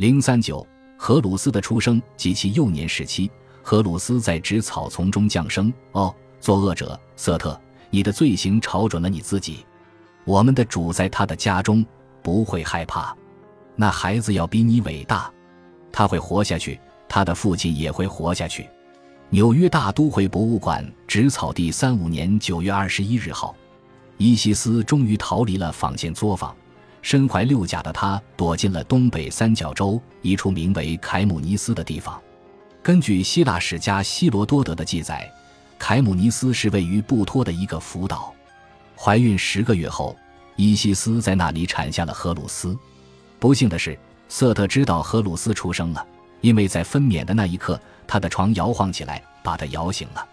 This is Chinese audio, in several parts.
零三九，荷鲁斯的出生及其幼年时期。荷鲁斯在植草丛中降生。哦，作恶者瑟特，你的罪行朝准了你自己。我们的主在他的家中不会害怕。那孩子要比你伟大，他会活下去，他的父亲也会活下去。纽约大都会博物馆植草地三五年九月二十一日号，伊西斯终于逃离了纺线作坊，身怀六甲的他躲进了东北三角洲一处名为凯姆尼斯的地方。根据希腊史家希罗多德的记载，凯姆尼斯是位于布托的一个浮岛。怀孕十个月后，伊西斯在那里产下了荷鲁斯。不幸的是，瑟特知道荷鲁斯出生了，因为在分娩的那一刻。他的床摇晃起来，把他摇醒了。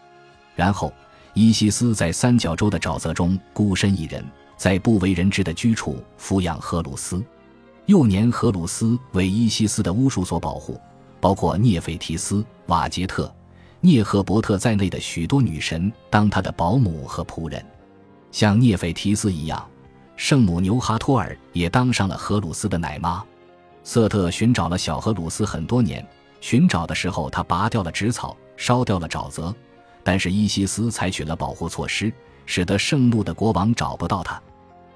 然后，伊西斯在三角洲的沼泽中孤身一人，在不为人知的居处抚养荷鲁斯。幼年荷鲁斯为伊西斯的巫术所保护，包括涅斐提斯、瓦杰特、涅赫伯特在内的许多女神当他的保姆和仆人。像涅斐提斯一样，圣母牛哈托尔也当上了荷鲁斯的奶妈。瑟特寻找了小荷鲁斯很多年。寻找的时候，他拔掉了植草，烧掉了沼泽，但是伊西斯采取了保护措施，使得圣怒的国王找不到他。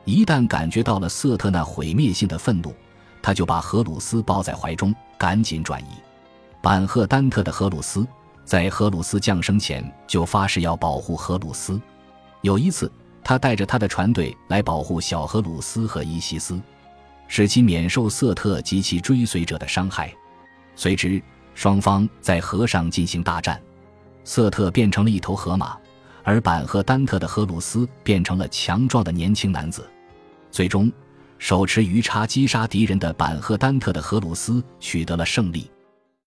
一旦感觉到了瑟特那毁灭性的愤怒，他就把荷鲁斯抱在怀中，赶紧转移。板赫丹特的荷鲁斯在荷鲁斯降生前就发誓要保护荷鲁斯。有一次，他带着他的船队来保护小荷鲁斯和伊西斯，使其免受瑟特及其追随者的伤害。随之，双方在河上进行大战，瑟特变成了一头河马，而板赫丹特的荷鲁斯变成了强壮的年轻男子。最终，手持鱼叉击杀敌人的板赫丹特的荷鲁斯取得了胜利。